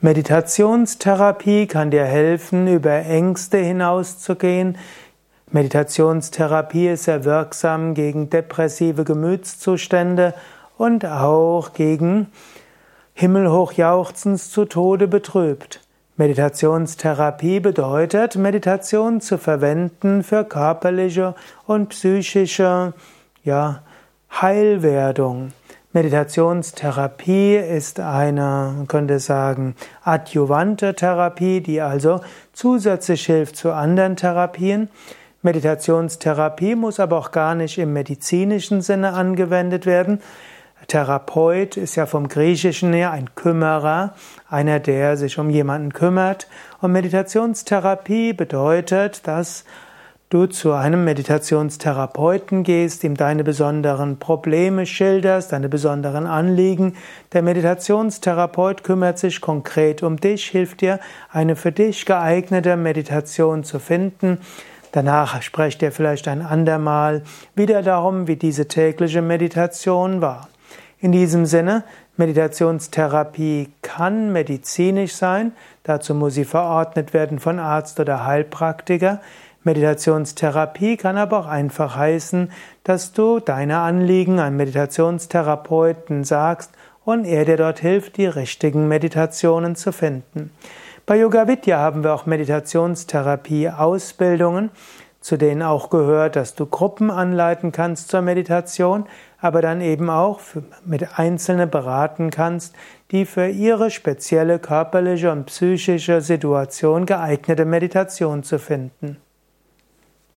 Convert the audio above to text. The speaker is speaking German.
Meditationstherapie kann dir helfen, über Ängste hinauszugehen. Meditationstherapie ist sehr wirksam gegen depressive Gemütszustände und auch gegen himmelhochjauchzens zu Tode betrübt. Meditationstherapie bedeutet, Meditation zu verwenden für körperliche und psychische ja, Heilwerdung. Meditationstherapie ist eine, man könnte sagen, adjuvante Therapie, die also zusätzlich hilft zu anderen Therapien. Meditationstherapie muss aber auch gar nicht im medizinischen Sinne angewendet werden. Therapeut ist ja vom Griechischen her ein Kümmerer, einer, der sich um jemanden kümmert. Und Meditationstherapie bedeutet, dass du zu einem Meditationstherapeuten gehst, ihm deine besonderen Probleme schilderst, deine besonderen Anliegen. Der Meditationstherapeut kümmert sich konkret um dich, hilft dir, eine für dich geeignete Meditation zu finden. Danach sprecht er vielleicht ein andermal wieder darum, wie diese tägliche Meditation war. In diesem Sinne, Meditationstherapie kann medizinisch sein, dazu muss sie verordnet werden von Arzt oder Heilpraktiker. Meditationstherapie kann aber auch einfach heißen, dass du deine Anliegen einem Meditationstherapeuten sagst und er dir dort hilft, die richtigen Meditationen zu finden. Bei Yoga Vidya haben wir auch Meditationstherapie-Ausbildungen, zu denen auch gehört, dass du Gruppen anleiten kannst zur Meditation, aber dann eben auch mit Einzelnen beraten kannst, die für ihre spezielle körperliche und psychische Situation geeignete Meditation zu finden.